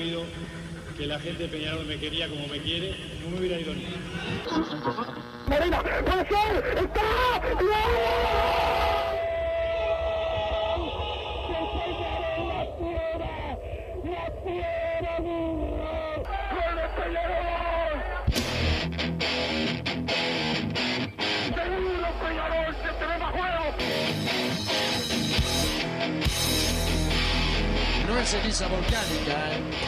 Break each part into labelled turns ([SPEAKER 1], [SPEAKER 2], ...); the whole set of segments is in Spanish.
[SPEAKER 1] sabido que la gente de Peñarol me quería como me quiere, no me hubiera ido ni.
[SPEAKER 2] Morena, puede ser, está,
[SPEAKER 3] No es ceniza volcánica, ¿eh?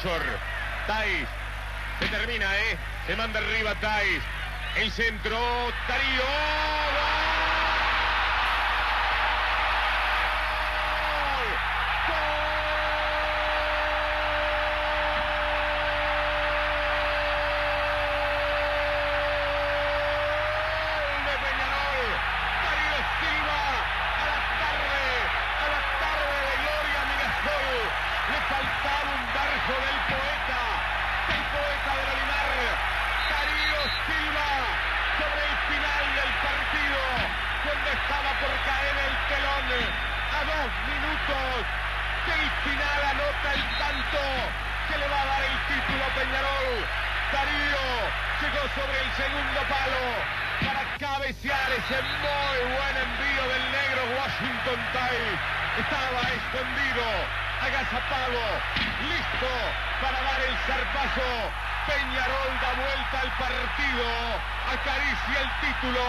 [SPEAKER 4] Defensor. Tais, se termina, ¿eh? Se manda arriba Tais. El centro, Darío. Agazapado, listo para dar el zarpazo. Peñarol da vuelta al partido, acaricia el título,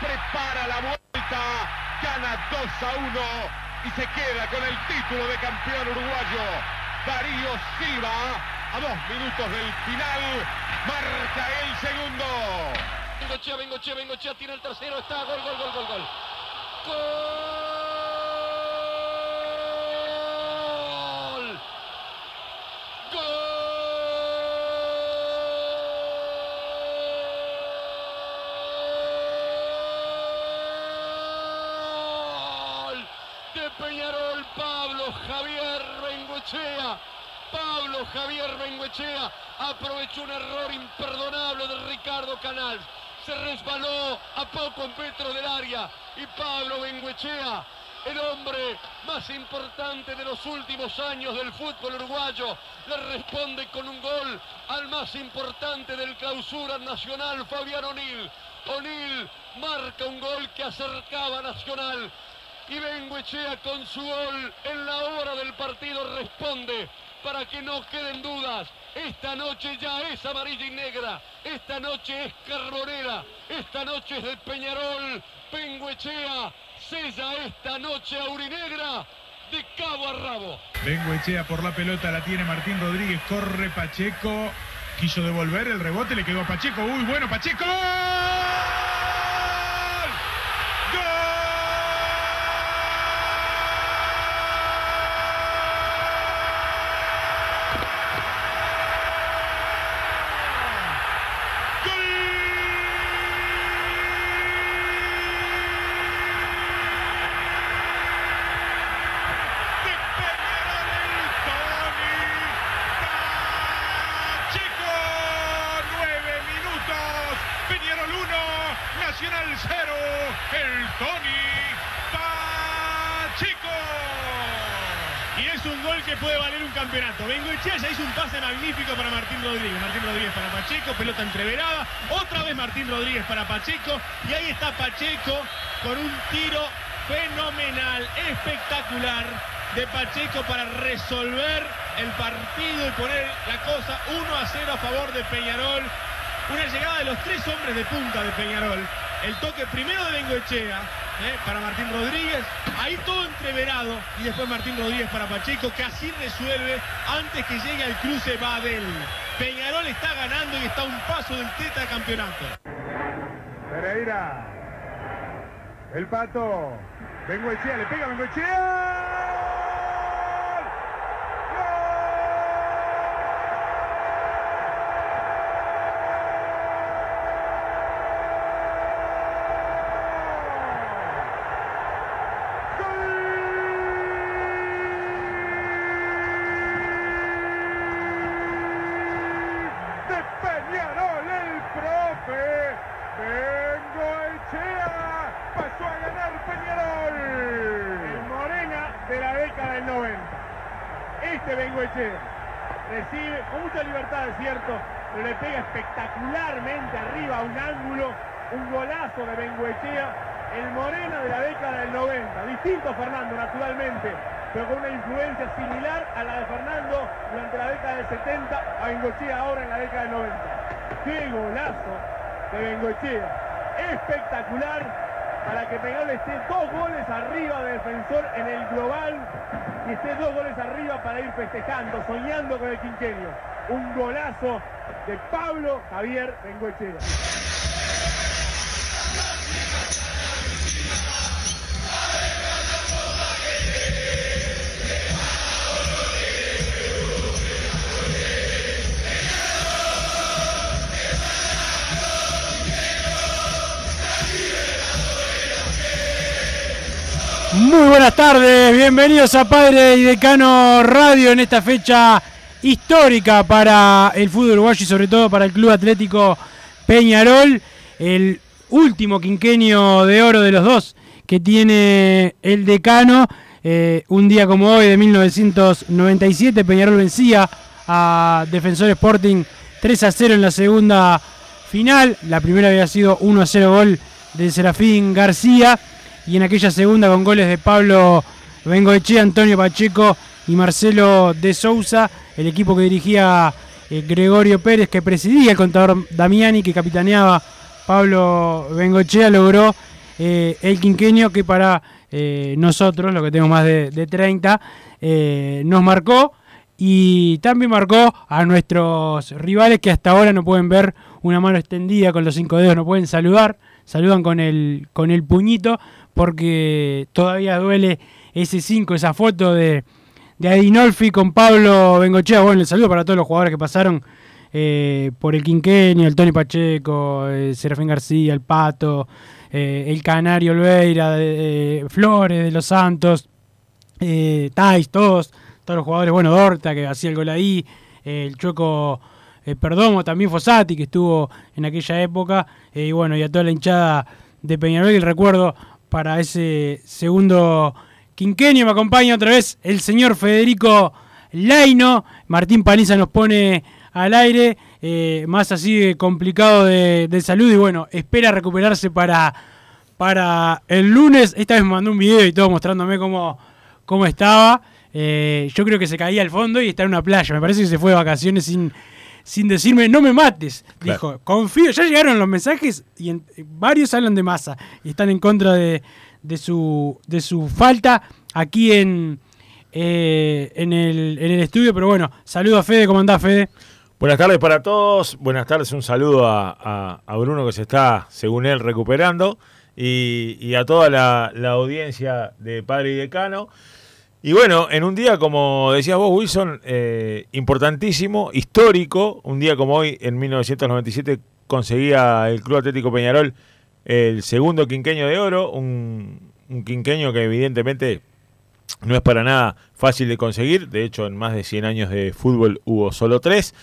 [SPEAKER 4] prepara la vuelta, gana 2 a 1 y se queda con el título de campeón uruguayo. Darío Silva, a dos minutos del final, marca el segundo.
[SPEAKER 3] Bengochea, Bengochea, Bengochea, tiene el tercero, está, gol, gol, gol, gol, gol. ¡Gol! ¡Gol! De Peñarol, Pablo Javier Bengochea. Pablo Javier Bengoechea aprovechó un error imperdonable de Ricardo Canals. Se resbaló a poco metros del área y Pablo Bengoechea, el hombre más importante de los últimos años del fútbol uruguayo, le responde con un gol al más importante del clausura nacional, Fabián O'Neill. O'Neill marca un gol que acercaba a Nacional y Benguechea con su gol en la hora del partido responde para que no queden dudas. Esta noche ya es amarilla y negra. Esta noche es carbonera. Esta noche es de Peñarol. Benguechea sella esta noche aurinegra. de cabo a rabo.
[SPEAKER 5] Bengoechea por la pelota, la tiene Martín Rodríguez, corre Pacheco, quiso devolver el rebote, le quedó a Pacheco, uy, bueno. Pacheco, nueve minutos, Peñarol 1, Nacional 0, el Tony Pacheco.
[SPEAKER 1] Y es un gol que puede valer un campeonato. Bengoechea hizo un pase magnífico para Martín Rodríguez. Martín Rodríguez para Pacheco, pelota entreverada. Otra vez Martín Rodríguez para Pacheco. Y ahí está Pacheco con un tiro fenomenal, espectacular de Pacheco para resolver el partido y poner la cosa 1 a 0 a favor de Peñarol. Una llegada de los tres hombres de punta de Peñarol. El toque primero de Bengoechea ¿eh? para Martín Rodríguez. Ahí todo entreverado. Y después Martín Rodríguez para Pacheco, que así resuelve antes que llegue al cruce Badel. Peñarol está ganando y está a un paso del campeonato.
[SPEAKER 5] Pereira, el pato, Bengoechea, le pega Bengoechea. de Peñarol, el profe Bengoechea pasó a ganar Peñarol.
[SPEAKER 1] El Morena de la década del 90. Este Bengoechea recibe con mucha libertad, es cierto, pero le pega espectacularmente arriba a un ángulo, un golazo de Bengoechea. El Morena de la década del 90. Distinto a Fernando, naturalmente, pero con una influencia similar a la de Fernando durante la década del 70, a Bengoechea ahora en la década del 90. ¡Qué golazo de Bengoechea! Espectacular para que Peñarol esté dos goles arriba de defensor en el global y esté dos goles arriba para ir festejando, soñando con el quinquenio. Un golazo de Pablo Javier Bengoechea.
[SPEAKER 6] Muy buenas tardes, bienvenidos a Padre y Decano Radio en esta fecha histórica para el fútbol uruguayo y sobre todo para el Club Atlético Peñarol, el último quinquenio de oro de los dos que tiene el decano. Eh, un día como hoy de 1997, Peñarol vencía a Defensor Sporting 3 a 0 en la segunda final. La primera había sido 1 a 0 gol de Serafín García y en aquella segunda con goles de Pablo Bengoechea, Antonio Pacheco y Marcelo de Sousa, el equipo que dirigía eh, Gregorio Pérez, que presidía el contador Damiani, que capitaneaba Pablo Bengoechea, logró eh, el quinquenio que para eh, nosotros, lo que tenemos más de, de 30, eh, nos marcó y también marcó a nuestros rivales que hasta ahora no pueden ver una mano extendida con los cinco dedos, no pueden saludar, saludan con el, con el puñito porque todavía duele ese 5, esa foto de, de Adinolfi con Pablo Bengochea. Bueno, el saludo para todos los jugadores que pasaron eh, por el quinquenio, el Tony Pacheco, eh, Serafín García, el Pato, eh, el Canario Olveira, Flores de los Santos, eh, Tais, todos, todos los jugadores, bueno, Dorta que hacía el gol ahí, el eh, Perdomo, también Fossati que estuvo en aquella época, y bueno, y a toda la hinchada de Peñarol, el recuerdo para ese segundo quinquenio. Me acompaña otra vez el señor Federico Laino. Martín Paniza nos pone al aire, eh, más así de complicado de, de salud y bueno, espera recuperarse para, para el lunes. Esta vez me mandó un video y todo mostrándome cómo, cómo estaba. Eh, yo creo que se caía al fondo y está en una playa. Me parece que se fue de vacaciones sin, sin decirme, no me mates. Dijo, confío. Ya llegaron los mensajes y en- varios hablan de masa y están en contra de, de su, de su falta aquí en, eh, en, el, en el estudio, pero bueno, saludo a Fede, ¿cómo andás Fede?
[SPEAKER 7] Buenas tardes para todos, buenas tardes, un saludo a, a- a Bruno que se está, según él, recuperando y, y a toda la, la audiencia de Padre y Decano. Y bueno, en un día, como decías vos, Wilson, eh, importantísimo, histórico, un día como hoy, en 1997, conseguía el Club Atlético Peñarol el segundo quinqueño de oro, un, un quinqueño que evidentemente no es para nada fácil de conseguir, de hecho en más de 100 años de fútbol hubo solo tres.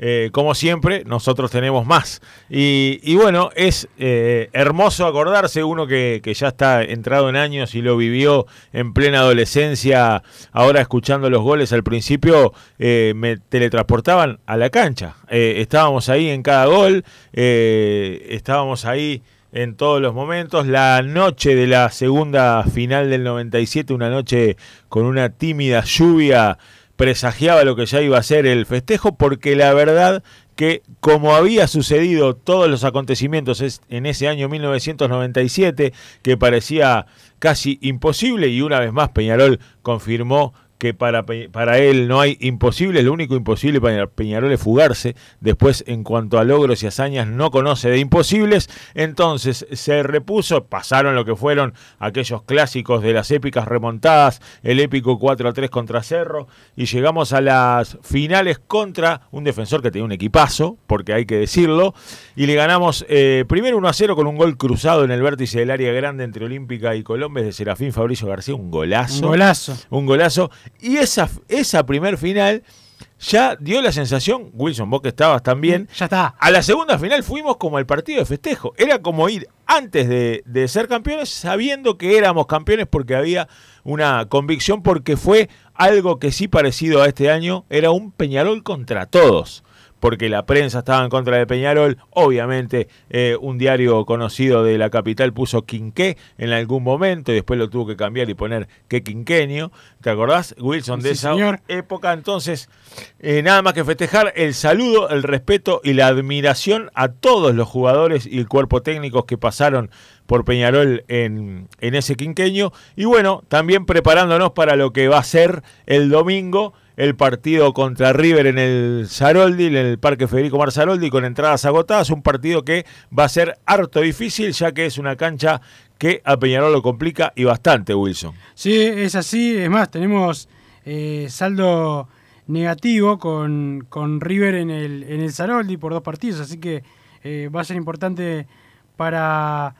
[SPEAKER 7] Eh, como siempre, nosotros tenemos más. Y, bueno, es eh, hermoso acordarse, uno que, ya está entrado en años y lo vivió en plena adolescencia, ahora escuchando los goles al principio, eh, me teletransportaban a la cancha. Eh, estábamos ahí en cada gol, estábamos ahí en todos los momentos. La noche de la segunda final del 97, una noche con una tímida lluvia, presagiaba lo que ya iba a ser el festejo, porque la verdad que como había sucedido todos los acontecimientos en ese año 1997, que parecía casi imposible, y una vez más Peñarol confirmó que para, para él no hay imposibles, lo único imposible para Peñarol es fugarse, después en cuanto a logros y hazañas no conoce de imposibles, entonces se repuso, pasaron lo que fueron aquellos clásicos de las épicas remontadas, el épico 4 a 3 contra Cerro, y llegamos a las finales contra un defensor que tenía un equipazo, porque hay que decirlo, y le ganamos eh, primero 1 a 0 con un gol cruzado en el vértice del área grande entre Olímpica y Colombes de Serafín Fabricio García, un golazo.
[SPEAKER 6] Un golazo.
[SPEAKER 7] Un golazo. Y esa, esa primer final ya dio la sensación, Wilson, vos que estabas también.
[SPEAKER 6] Ya está.
[SPEAKER 7] A la segunda final fuimos como el partido de festejo. Era como ir antes de, de ser campeones sabiendo que éramos campeones porque había una convicción, porque fue algo que sí parecido a este año, era un Peñarol contra todos porque la prensa estaba en contra de Peñarol. Obviamente, eh, un diario conocido de la capital puso Quinqué en algún momento y después lo tuvo que cambiar y poner que Quinquenio. ¿Te acordás, Wilson, de
[SPEAKER 6] Sí,
[SPEAKER 7] esa
[SPEAKER 6] señor.
[SPEAKER 7] época? Entonces, eh, nada más que festejar el saludo, el respeto y la admiración a todos los jugadores y el cuerpo técnico que pasaron por Peñarol en, en ese quinqueño. Y bueno, también preparándonos para lo que va a ser el domingo el partido contra River en el Saroldi, en el Parque Federico Marzaroldi, con entradas agotadas. Un partido que va a ser harto difícil, ya que es una cancha que a Peñarol lo complica y bastante, Wilson.
[SPEAKER 6] Sí, es así. Es más, tenemos eh, saldo negativo con, con River en el, en el Saroldi por dos partidos, así que eh, va a ser importante para,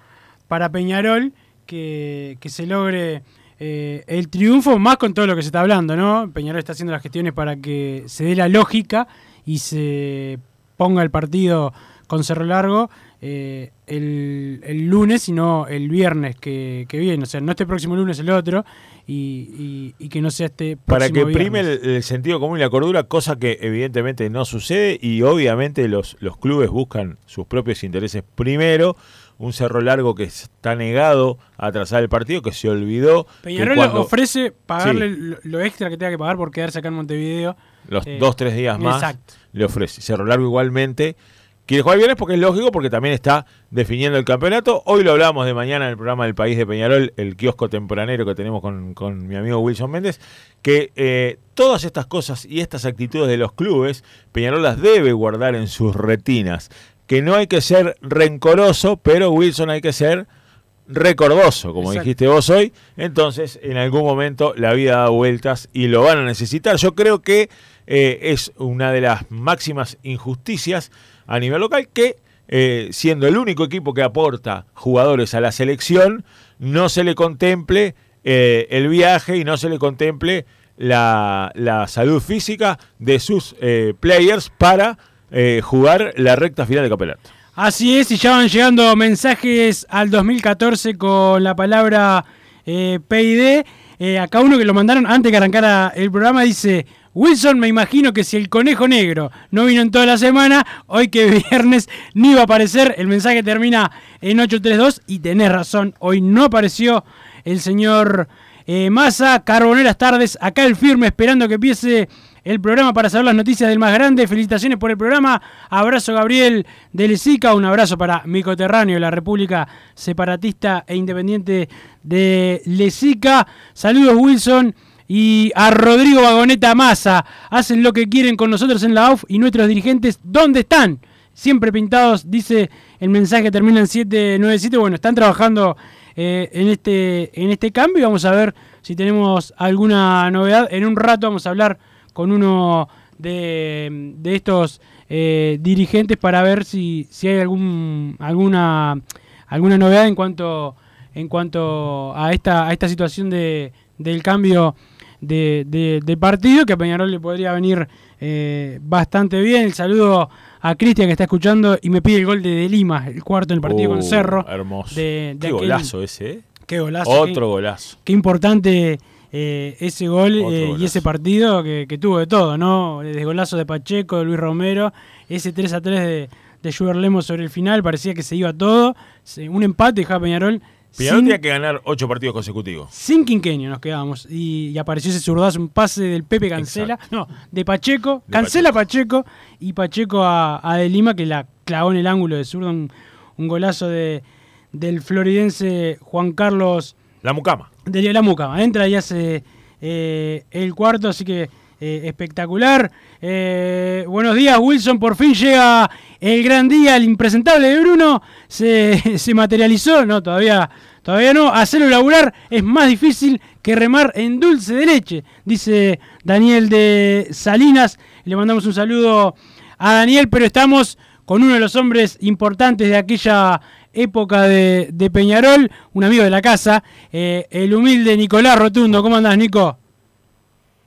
[SPEAKER 6] para Peñarol que, que se logre eh, el triunfo, más con todo lo que se está hablando, ¿no? Peñarol está haciendo las gestiones para que se dé la lógica y se ponga el partido con Cerro Largo eh, el, el lunes, sino el viernes que, que viene. O sea, no este próximo lunes, el otro, y, y- y que no sea este
[SPEAKER 7] Para que prime el, el sentido común y la cordura, cosa que evidentemente no sucede y obviamente los, los clubes buscan sus propios intereses primero. Un Cerro Largo que está negado a trazar el partido, que se olvidó.
[SPEAKER 6] Peñarol
[SPEAKER 7] cuando-
[SPEAKER 6] ofrece pagarle
[SPEAKER 7] Sí.
[SPEAKER 6] lo, lo extra que tenga que pagar por quedarse acá en Montevideo.
[SPEAKER 7] los
[SPEAKER 6] Eh,
[SPEAKER 7] dos, tres días más
[SPEAKER 6] Exacto.
[SPEAKER 7] le ofrece. Cerro Largo igualmente. Quiere jugar viernes porque es lógico, porque también está definiendo el campeonato. Hoy lo hablamos de mañana en el programa del País de Peñarol, el kiosco tempranero que tenemos con, con mi amigo Wilson Méndez, que eh, todas estas cosas y estas actitudes de los clubes, Peñarol las debe guardar en sus retinas. Que no hay que ser rencoroso, pero Wilson hay que ser recordoso, como
[SPEAKER 6] Exacto.
[SPEAKER 7] dijiste vos hoy. Entonces, en algún momento la vida da vueltas y lo van a necesitar. Yo creo que eh, es una de las máximas injusticias a nivel local que, eh, siendo el único equipo que aporta jugadores a la selección, no se le contemple eh, el viaje y no se le contemple la, la salud física de sus players para eh, jugar la recta final del campeonato.
[SPEAKER 6] Así es, y ya van llegando mensajes al 2014 con la palabra eh, PID. Eh, acá uno que lo mandaron antes que arrancara el programa dice, Wilson, me imagino que si el conejo negro no vino en toda la semana, hoy que es viernes ni iba a aparecer. El mensaje termina en 832 y tenés razón, hoy no apareció el señor eh, Massa. Carboneras tardes, acá el firme esperando que empiece el programa para saber las noticias del más grande. Felicitaciones por el programa. Abrazo Gabriel de Lezica, un abrazo para mi coterráneo, la República Separatista e Independiente de Lezica. Saludos Wilson. y a Rodrigo Vagoneta Massa. Hacen lo que quieren con nosotros en la AUF y nuestros dirigentes, ¿dónde están? Siempre pintados, dice el mensaje, termina en 797. Bueno, están trabajando eh, en, este, en este cambio y vamos a ver si tenemos alguna novedad. En un rato vamos a hablar con uno de, de estos eh, dirigentes para ver si, si hay algún, alguna, alguna novedad en cuanto, en cuanto a, esta, a esta situación de, del cambio de, de, partido, que a Peñarol le podría venir eh, bastante bien. El saludo a Cristian que está escuchando y me pide el gol de, de Lima, el cuarto en el partido con
[SPEAKER 7] Uh,
[SPEAKER 6] Cerro.
[SPEAKER 7] Hermoso.
[SPEAKER 6] De
[SPEAKER 7] Qué
[SPEAKER 6] aquel-
[SPEAKER 7] golazo ese, ¿eh?
[SPEAKER 6] Qué golazo.
[SPEAKER 7] Otro
[SPEAKER 6] qué-
[SPEAKER 7] golazo.
[SPEAKER 6] Qué importante eh, ese gol eh, y ese partido que, que tuvo de todo, ¿no? Desde golazo de Pacheco, de Luis Romero, ese 3 a 3 de, de Sugar Lemos sobre el final, parecía que se iba todo. Un empate dejaba Peñarol.
[SPEAKER 7] Peñarol tenía que ganar ocho partidos consecutivos.
[SPEAKER 6] sin quinquenio nos quedamos. Y, y apareció ese zurdazo, un pase del Pepe Cancela. No, de Pacheco.
[SPEAKER 7] De
[SPEAKER 6] cancela Pacheco. y Pacheco a, a De Lima que la clavó en el ángulo de zurdo. Un, un golazo de, del floridense Juan Carlos
[SPEAKER 7] La Mucama.
[SPEAKER 6] De la Mucama. Entra y hace eh, el cuarto, así que eh, espectacular. Eh, buenos días, Wilson. Por fin llega el gran día, el impresentable de Bruno. Se, se materializó. No, todavía, todavía no. Hacerlo laburar es más difícil que remar en dulce de leche, dice Daniel de Salinas. Le mandamos un saludo a Daniel, pero estamos con uno de los hombres importantes de aquella época de, de Peñarol, un amigo de la casa, eh, el humilde Nicolás Rotundo. ¿Cómo andás, Nico?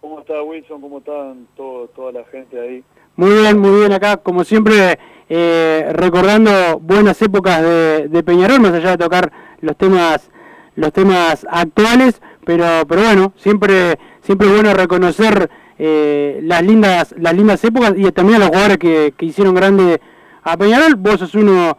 [SPEAKER 8] ¿Cómo está Wilson? ¿Cómo están todo, toda la gente ahí?
[SPEAKER 6] Muy bien, muy bien acá, como siempre, eh, recordando buenas épocas de, de Peñarol, más allá de tocar los temas, los temas actuales, pero, pero bueno, siempre, siempre es bueno reconocer eh, las lindas, las lindas épocas y también a los jugadores que, que hicieron grande a Peñarol. Vos sos uno,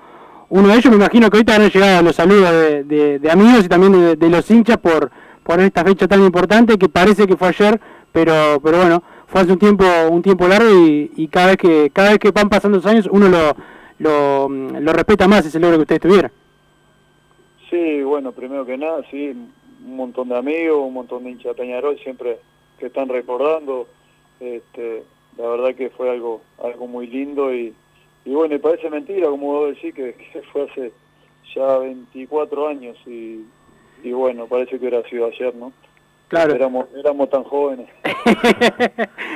[SPEAKER 6] uno de ellos, me imagino que ahorita habrán llegado los saludos de, amigos y también de, los hinchas por, por esta fecha tan importante que parece que fue ayer, pero, pero bueno, fue hace un tiempo, un tiempo largo y, cada vez que, cada vez que van pasando los años uno lo, lo, lo respeta más ese logro que ustedes tuvieron.
[SPEAKER 8] Sí, bueno, primero que nada, sí, un montón de amigos, un montón de hinchas Peñarol siempre que están recordando. Este, la verdad que fue algo algo muy lindo y, y bueno, y parece mentira, como vos decís, que, que fue hace ya 24 años y, y bueno, parece que hubiera sido ayer, ¿no?
[SPEAKER 6] Claro.
[SPEAKER 8] Éramos, éramos tan jóvenes.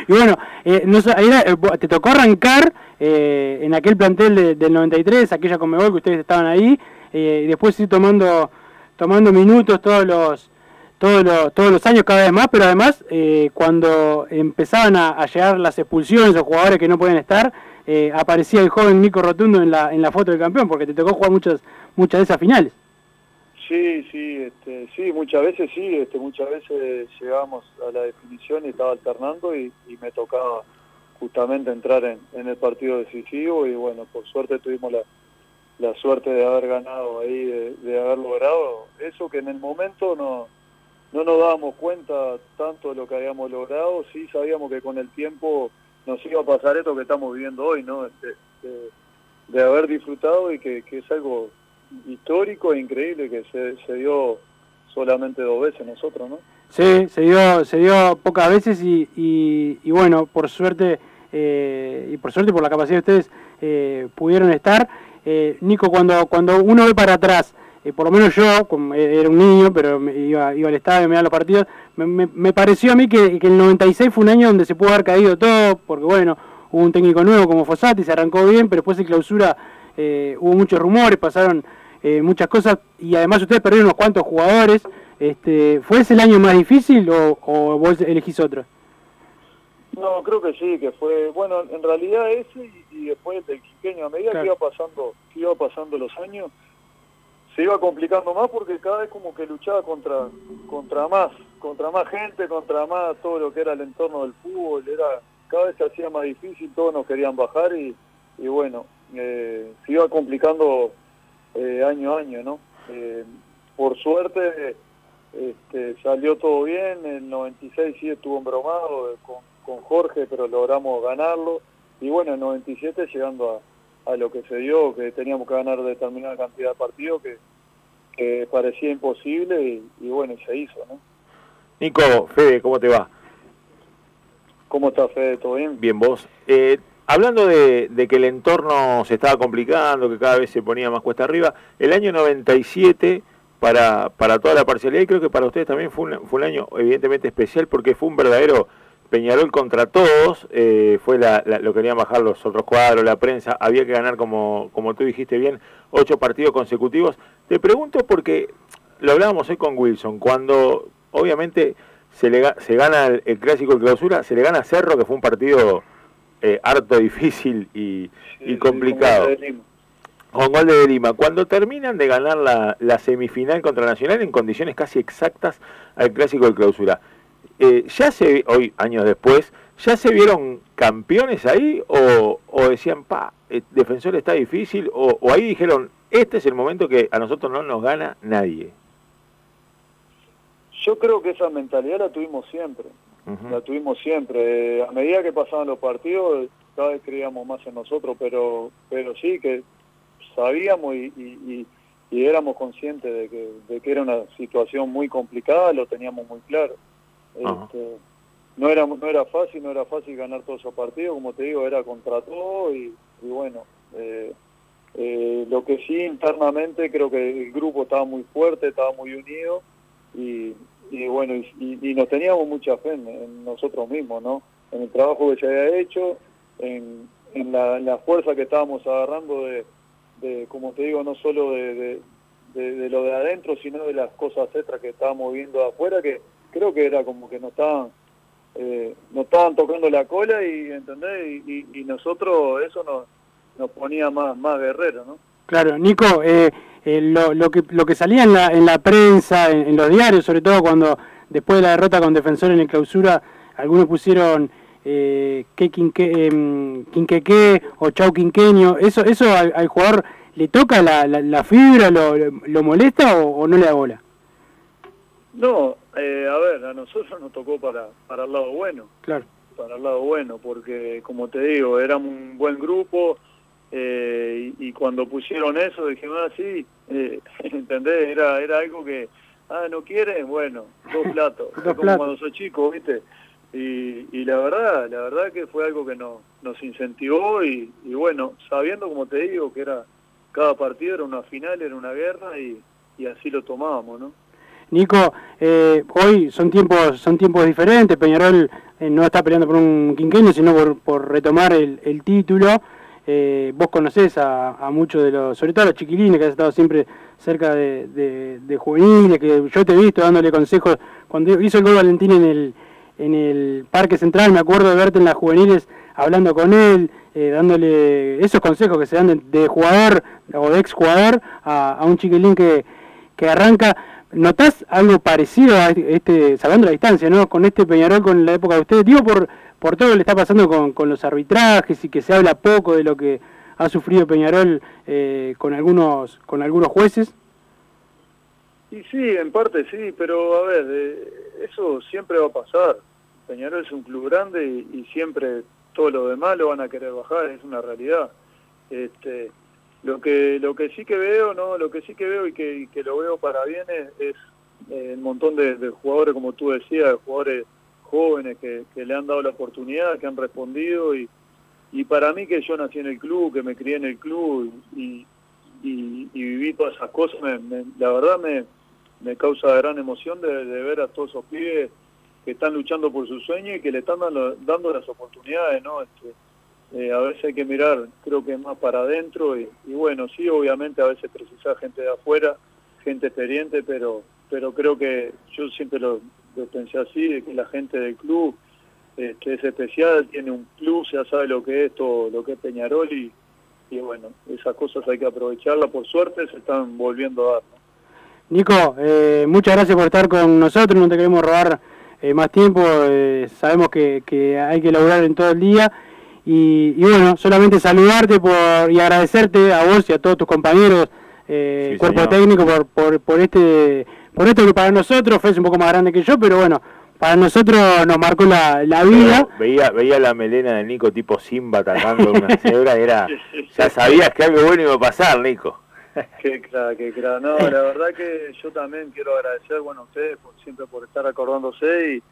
[SPEAKER 6] Y bueno, eh, no era, eh, te tocó arrancar eh, en aquel plantel de- del 93, aquella Conmebol que ustedes estaban ahí, eh, y después ir tomando, tomando minutos todos los, todos los, todos los años cada vez más, pero además eh, cuando empezaban a, llegar las expulsiones o jugadores que no pueden estar, eh, aparecía el joven Nico Rotundo en la, en la foto del campeón, porque te tocó jugar muchas, muchas de esas finales.
[SPEAKER 8] Sí, sí, este, sí, muchas veces sí, este, muchas veces llegamos a la definición y estaba alternando y, y me tocaba justamente entrar en, en el partido decisivo y bueno, por suerte tuvimos la, la suerte de haber ganado ahí, de, de haber logrado eso que en el momento no, no nos dábamos cuenta tanto de lo que habíamos logrado, sí sabíamos que con el tiempo nos iba a pasar esto que estamos viviendo hoy, ¿no? Este, de, haber disfrutado y que, que es algo histórico e increíble que se, se dio solamente dos veces nosotros, ¿no?
[SPEAKER 6] Sí, se dio, se dio pocas veces y, y, y bueno, por suerte eh, y por suerte por la capacidad de ustedes eh, pudieron estar. Eh, Nico, cuando, cuando uno ve para atrás, eh, por lo menos yo, como era un niño, pero me iba, iba al estadio, me los partidos, me, me- me pareció a mí que, que el 96 fue un año donde se pudo haber caído todo, porque bueno, hubo un técnico nuevo como Fossati, se arrancó bien, pero después de clausura eh, hubo muchos rumores, pasaron eh, muchas cosas y además ustedes perdieron unos cuantos jugadores. Este, ¿Fue ese el año más difícil o, o vos elegís otro?
[SPEAKER 8] No, creo que sí, que fue, bueno, en realidad ese y, y después el del quiqueño, a medida
[SPEAKER 6] Claro.
[SPEAKER 8] que iba pasando, que iba pasando los años, se iba complicando más porque cada vez como que luchaba contra, contra más, contra más gente, contra más todo lo que era el entorno del fútbol, era, cada vez se hacía más difícil, todos nos querían bajar y, y bueno, eh, se iba complicando eh, año a año, ¿no? Eh, por suerte este, salió todo bien, el 96 sí estuvo embromado con, con Jorge, pero logramos ganarlo. Y bueno, el 97 llegando a, a lo que se dio, que teníamos que ganar determinada cantidad de partidos que, que parecía imposible y, y bueno, y se hizo, ¿no?
[SPEAKER 7] Nico, Fede, ¿cómo te va?
[SPEAKER 8] ¿Cómo está Fede? ¿Todo bien?
[SPEAKER 7] Bien, vos. Eh, hablando de, de, que el entorno se estaba complicando, que cada vez se ponía más cuesta arriba, el año 97 para, para toda la parcialidad y creo que para ustedes también fue un, fue un año evidentemente especial porque fue un verdadero Peñarol contra todos, eh, fue la, la, lo querían bajar los otros cuadros, la prensa, había que ganar, como, como tú dijiste bien, ocho partidos consecutivos. Te pregunto porque lo hablábamos hoy con Wilson, cuando obviamente se, le, se gana el, el clásico de clausura, se le gana a Cerro, que fue un partido eh, harto difícil y, sí, y complicado. Con gol de Lima. Cuando terminan de ganar la, la, semifinal contra Nacional en condiciones casi exactas al clásico de clausura, eh, ya se, hoy, años después, ¿ya se vieron campeones ahí o, o decían, pa, el eh, defensor está difícil? O, o ahí dijeron, este es el momento que a nosotros no nos gana nadie.
[SPEAKER 8] Yo creo que esa mentalidad la tuvimos siempre, uh -huh. la tuvimos siempre. Eh, a medida que pasaban los partidos, cada vez creíamos más en nosotros, pero, pero sí que sabíamos y, y, y éramos conscientes de que, de que, era una situación muy complicada, lo teníamos muy claro. Este, no era no era fácil, no era fácil ganar todos esos partidos, como te digo, era contra todo y, bueno, eh, eh, lo que sí internamente creo que el grupo estaba muy fuerte, estaba muy unido y, bueno, y, nos teníamos mucha fe en, nosotros mismos, ¿no? En el trabajo que se había hecho, en, la, fuerza que estábamos agarrando de, como te digo, no solo de, de, lo de adentro, sino de las cosas extras que estábamos viendo afuera, que creo que era como que nos estaban, eh, nos estaban tocando la cola y, ¿entendés? Y, nosotros, eso nos, nos ponía más, más guerreros, ¿no?
[SPEAKER 6] Claro, Nico, eh, eh, lo, lo, que, lo que salía en la, en la prensa, en, los diarios, sobre todo cuando después de la derrota con Defensor en el clausura, algunos pusieron eh, que quinque, eh, quinqueque o chau quinqueño, ¿eso, eso al, al jugador le toca la, la, la fibra, lo, lo molesta o, o, no le da bola?
[SPEAKER 8] No, eh, a ver, a nosotros nos tocó para, para el lado bueno.
[SPEAKER 6] Claro.
[SPEAKER 8] Para el lado bueno, porque como te digo, éramos un buen grupo, eh, y, y, cuando pusieron eso dije, ah, sí, eh, ¿entendés? Era, era algo que, ah, ¿no quieren? Bueno, dos platos,
[SPEAKER 6] dos
[SPEAKER 8] como
[SPEAKER 6] platos.
[SPEAKER 8] cuando sos chico, ¿viste? Y, y, la verdad, la verdad que fue algo que nos, nos incentivó y, y, bueno, sabiendo, como te digo, que era cada partido era una final, era una guerra y, y así lo tomábamos, ¿no?
[SPEAKER 6] Nico, eh, hoy son tiempos son tiempos diferentes, Peñarol eh, no está peleando por un quinqueño, sino por, por retomar el, el título. Eh, vos conocés a, a, muchos de los, sobre todo a los chiquilines que has estado siempre cerca de, de, de, juveniles, que yo te he visto dándole consejos, cuando hizo el gol Valentín en el, en el Parque Central, me acuerdo de verte en las juveniles hablando con él, eh, dándole esos consejos que se dan de, de jugador o de exjugador a, a un chiquilín que, que arranca. ¿Notás algo parecido a este, salvando la distancia, ¿no? Con este Peñarol, con la época de ustedes, digo por por todo lo que le está pasando con, con, los arbitrajes y que se habla poco de lo que ha sufrido Peñarol eh, con algunos con algunos jueces?
[SPEAKER 8] Y sí, en parte sí, pero a ver, eh, eso siempre va a pasar. Peñarol es un club grande y, y, siempre todo lo demás lo van a querer bajar, es una realidad. Este, lo que lo que sí que veo, no, lo que sí que veo y que, que lo veo para bien es, es eh, montón de, jugadores, como tú decías, de jugadores jóvenes que, le han dado la oportunidad, que han respondido y, y para mí que yo nací en el club, que me crié en el club y, y, viví todas esas cosas, me, la verdad me, me causa gran emoción de, de, ver a todos esos pibes que están luchando por su sueño y que le están dando, dando las oportunidades, ¿no? Este, eh, a veces hay que mirar, creo que más para adentro y, bueno, sí, obviamente a veces precisa gente de afuera, gente experiente, pero pero creo que yo siempre lo, pensé así, de que la gente del club este, es especial, tiene un plus, ya sabe lo que es todo, lo que es Peñarol y, y bueno, esas cosas hay que aprovecharlas, por suerte se están volviendo a dar.
[SPEAKER 6] Nico, eh, muchas gracias por estar con nosotros, no te queremos robar eh, más tiempo, eh, sabemos que, que, hay que laburar en todo el día y, y, bueno, solamente saludarte por, y agradecerte a vos y a todos tus compañeros, sí, cuerpo señor. técnico, por, por, por este por esto que para nosotros fue un poco más grande que yo, pero bueno, para nosotros nos marcó la, la vida.
[SPEAKER 7] veía, veía la melena de Nico tipo Simba atacando una cebra, era, ya sabías que algo bueno iba a pasar, Nico.
[SPEAKER 8] Qué crack, qué crack. No, la verdad que yo también quiero agradecer, bueno, a ustedes por, siempre por estar acordándose y,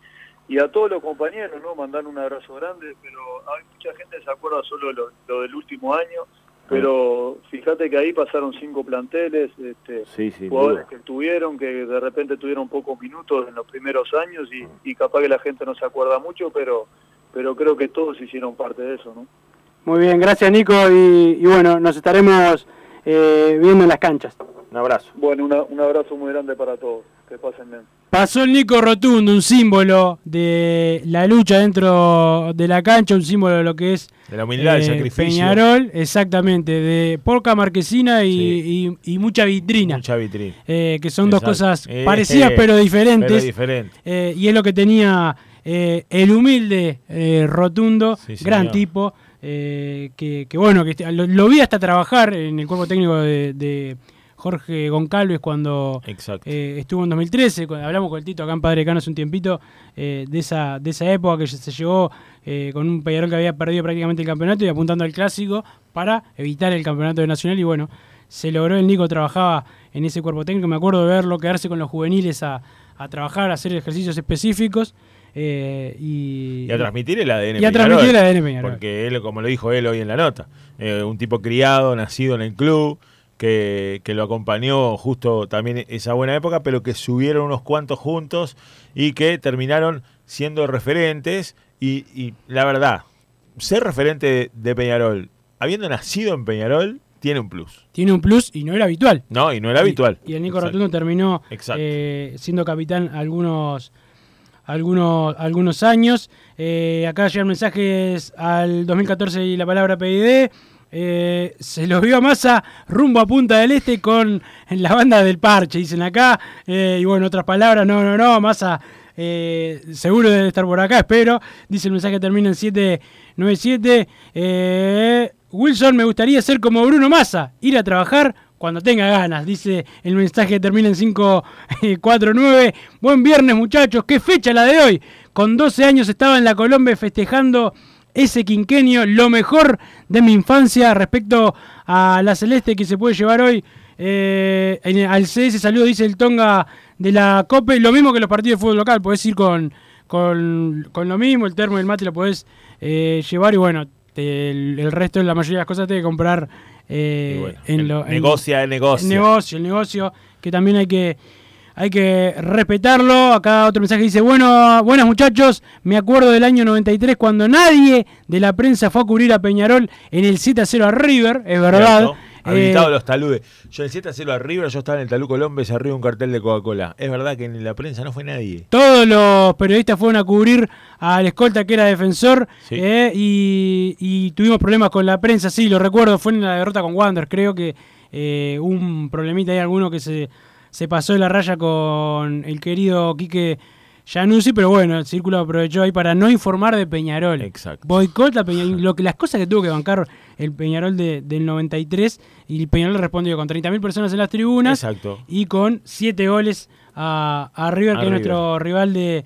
[SPEAKER 8] y a todos los compañeros, ¿no? Mandar un abrazo grande, pero hay mucha gente que se acuerda solo lo, lo del último año, pero fíjate que ahí pasaron cinco planteles, este,
[SPEAKER 7] Sí, sí,
[SPEAKER 8] jugadores
[SPEAKER 7] duda.
[SPEAKER 8] que tuvieron, que de repente tuvieron pocos minutos en los primeros años y, y capaz que la gente no se acuerda mucho, pero pero creo que todos hicieron parte de eso, ¿no?
[SPEAKER 6] Muy bien, gracias Nico y, y bueno, nos estaremos eh, viendo en las canchas.
[SPEAKER 7] Un abrazo.
[SPEAKER 8] Bueno, una- un abrazo muy grande para todos, que pasen bien.
[SPEAKER 6] Pasó el Nico Rotundo, un símbolo de la lucha dentro de la cancha, un símbolo de lo que es
[SPEAKER 7] De la humildad, el
[SPEAKER 6] eh,
[SPEAKER 7] sacrificio.
[SPEAKER 6] Peñarol, exactamente, de poca marquesina y, y- y mucha vitrina.
[SPEAKER 7] Mucha vitrina.
[SPEAKER 6] Eh, que son dos cosas
[SPEAKER 7] Eh,
[SPEAKER 6] parecidas pero diferentes.
[SPEAKER 7] pero.
[SPEAKER 6] Eh, y es lo que tenía eh, el humilde eh, Rotundo,
[SPEAKER 7] Sí,
[SPEAKER 6] gran
[SPEAKER 7] señor.
[SPEAKER 6] tipo, eh, que, que bueno, que este- lo, lo vi hasta trabajar en el cuerpo técnico de, de Jorge Goncalves cuando eh, estuvo en 2013, cuando hablamos con el Tito acá en Padre Cano hace un tiempito, eh, de, esa, de esa época que se llegó eh, con un Peñarol que había perdido prácticamente el campeonato y apuntando al clásico para evitar el campeonato de Nacional y bueno, se logró, el Nico trabajaba en ese cuerpo técnico, me acuerdo de verlo quedarse con los juveniles a, a trabajar, a hacer ejercicios específicos eh, y,
[SPEAKER 7] Y a transmitir el ADN
[SPEAKER 6] y a transmitir el ADN Peñarol.
[SPEAKER 7] Porque él, como lo dijo él hoy en la nota, eh, un tipo criado, nacido en el club, que, que lo acompañó justo también esa buena época, pero que subieron unos cuantos juntos y que terminaron siendo referentes. Y, y la verdad, ser referente de, de Peñarol, habiendo nacido en Peñarol, tiene un plus.
[SPEAKER 6] Tiene un plus y no era habitual.
[SPEAKER 7] No, y no era habitual.
[SPEAKER 6] Y el Nico
[SPEAKER 7] Exacto.
[SPEAKER 6] Rotundo terminó eh, siendo capitán algunos algunos algunos años. Eh, acá llegan mensajes al 2014 y la palabra PID. Eh, se lo vio a Massa rumbo a Punta del Este con la banda del parche, dicen acá. Eh, y bueno, otras palabras, no, no, no, Massa eh, seguro debe estar por acá, espero. Dice el mensaje termina en 797. Eh, Wilson, me gustaría ser como Bruno Massa, ir a trabajar cuando tenga ganas. Dice el mensaje que termina en 549. Buen viernes, muchachos. ¿Qué fecha la de hoy? Con 12 años estaba en la Colombia festejando ese quinquenio, lo mejor de mi infancia respecto a la celeste que se puede llevar hoy. Eh, en- al CS saludo, dice el Tonga de la COPE. Lo mismo que los partidos de fútbol local, podés ir con, con, con lo mismo, el termo y el mate lo podés eh, llevar y bueno, te- el, el resto, la mayoría de las cosas, te que comprar eh,
[SPEAKER 7] bueno,
[SPEAKER 6] en lo, en-
[SPEAKER 7] negocia, el negocio.
[SPEAKER 6] El negocio, el negocio, que también hay que, hay que respetarlo. Acá otro mensaje dice, bueno, buenas muchachos, me acuerdo del año 93 cuando nadie de la prensa fue a cubrir a Peñarol en el 7 a 0 a River, es verdad.
[SPEAKER 7] Cierto. Habilitado
[SPEAKER 6] Eh,
[SPEAKER 7] los taludes. Yo el 7 a 0 arriba, yo estaba en el Talú Colombia, se arriba un cartel de Coca-Cola. Es verdad que en la prensa no fue nadie.
[SPEAKER 6] Todos los periodistas fueron a cubrir al escolta que era defensor
[SPEAKER 7] Sí.
[SPEAKER 6] eh, y, y tuvimos problemas con la prensa, sí, lo recuerdo, fue en la derrota con Wander, creo que eh, un problemita ahí alguno que se, se pasó de la raya con el querido Quique Januzzi, pero bueno, el círculo aprovechó ahí para no informar de Peñarol.
[SPEAKER 7] Exacto.
[SPEAKER 6] Boicot a Peñarol, lo que, las cosas que tuvo que bancar el Peñarol de- del 93 y el Peñarol respondió con 30.000 personas en las tribunas
[SPEAKER 7] Exacto.
[SPEAKER 6] y con 7 goles a, a River,
[SPEAKER 7] A
[SPEAKER 6] que es nuestro rival de,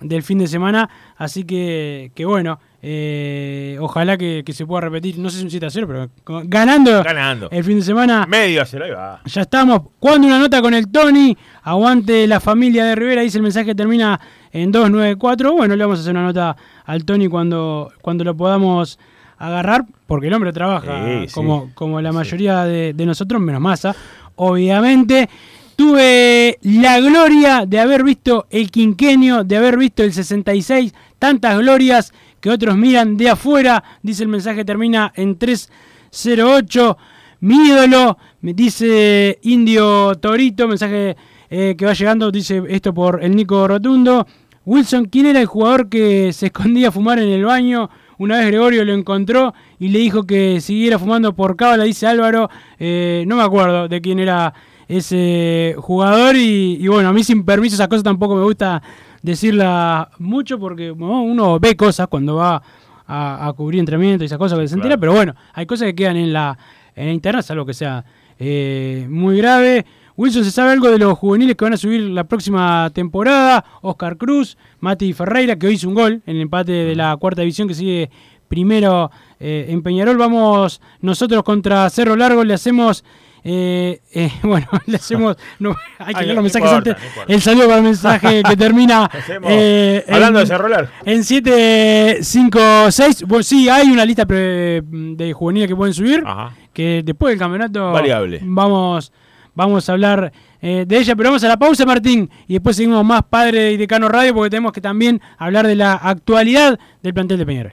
[SPEAKER 6] del fin de semana. Así que, que bueno, eh, ojalá que, que se pueda repetir, no sé si un 7 a 0, pero ganando,
[SPEAKER 7] Ganando.
[SPEAKER 6] el fin de semana.
[SPEAKER 7] Medio a 0, ahí va.
[SPEAKER 6] Ya estamos. Cuando una nota con el Tony, aguante la familia de Rivera, dice el mensaje que termina en 294. Bueno, le vamos a hacer una nota al Tony cuando, cuando lo podamos agarrar, porque el hombre trabaja
[SPEAKER 7] Sí, sí.
[SPEAKER 6] como, como la mayoría de, de nosotros, menos masa, obviamente. Tuve la gloria de haber visto el quinquenio, de haber visto el 66, tantas glorias que otros miran de afuera, dice el mensaje, termina en 308. Mi ídolo, dice Indio Torito, mensaje eh, que va llegando, dice esto por el Nico Rotundo. Wilson, ¿quién era el jugador que se escondía a fumar en el baño? Una vez Gregorio lo encontró y le dijo que siguiera fumando por cábala, dice Álvaro. Eh, no me acuerdo de quién era ese jugador y, y bueno, a mí sin permiso esas cosas tampoco me gusta decirla mucho porque bueno, uno ve cosas cuando va a, a cubrir entrenamiento y esas cosas que se entera,
[SPEAKER 7] Claro.
[SPEAKER 6] pero bueno, hay cosas que quedan en la, en la interna, salvo que sea eh, muy grave. Wilson, ¿se sabe algo de los juveniles que van a subir la próxima temporada? Oscar Cruz, Mati Ferreira, que hoy hizo un gol en el empate de la cuarta división que sigue primero eh, en Peñarol. Vamos nosotros contra Cerro Largo, le hacemos Eh, eh, bueno, le hacemos. no, hay que
[SPEAKER 7] Ay,
[SPEAKER 6] leer los mensajes
[SPEAKER 7] importa,
[SPEAKER 6] antes.
[SPEAKER 7] no
[SPEAKER 6] el saludo para el mensaje que termina. Eh,
[SPEAKER 7] hablando
[SPEAKER 6] en-
[SPEAKER 7] de Cerrolar.
[SPEAKER 6] En 756. Bueno, sí, hay una lista pre- de juveniles que pueden subir. Que después del campeonato.
[SPEAKER 7] Variable.
[SPEAKER 6] Vamos, vamos a hablar eh, de ella. Pero vamos a la pausa, Martín. Y después seguimos más Padre y Decano Radio. Porque tenemos que también hablar de la actualidad del plantel de Peñarol.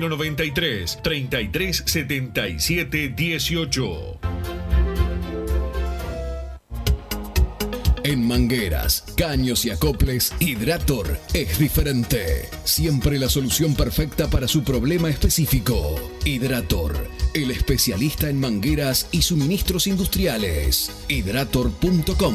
[SPEAKER 9] 093 3377 18.
[SPEAKER 10] En mangueras, caños y acoples, Hidrator es diferente. Siempre la solución perfecta para su problema específico. Hidrator, el especialista en mangueras y suministros industriales. Hidrator.com.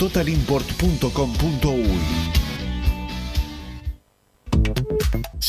[SPEAKER 11] www.totalimport.com.uy.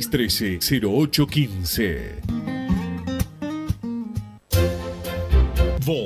[SPEAKER 9] 0613-0815.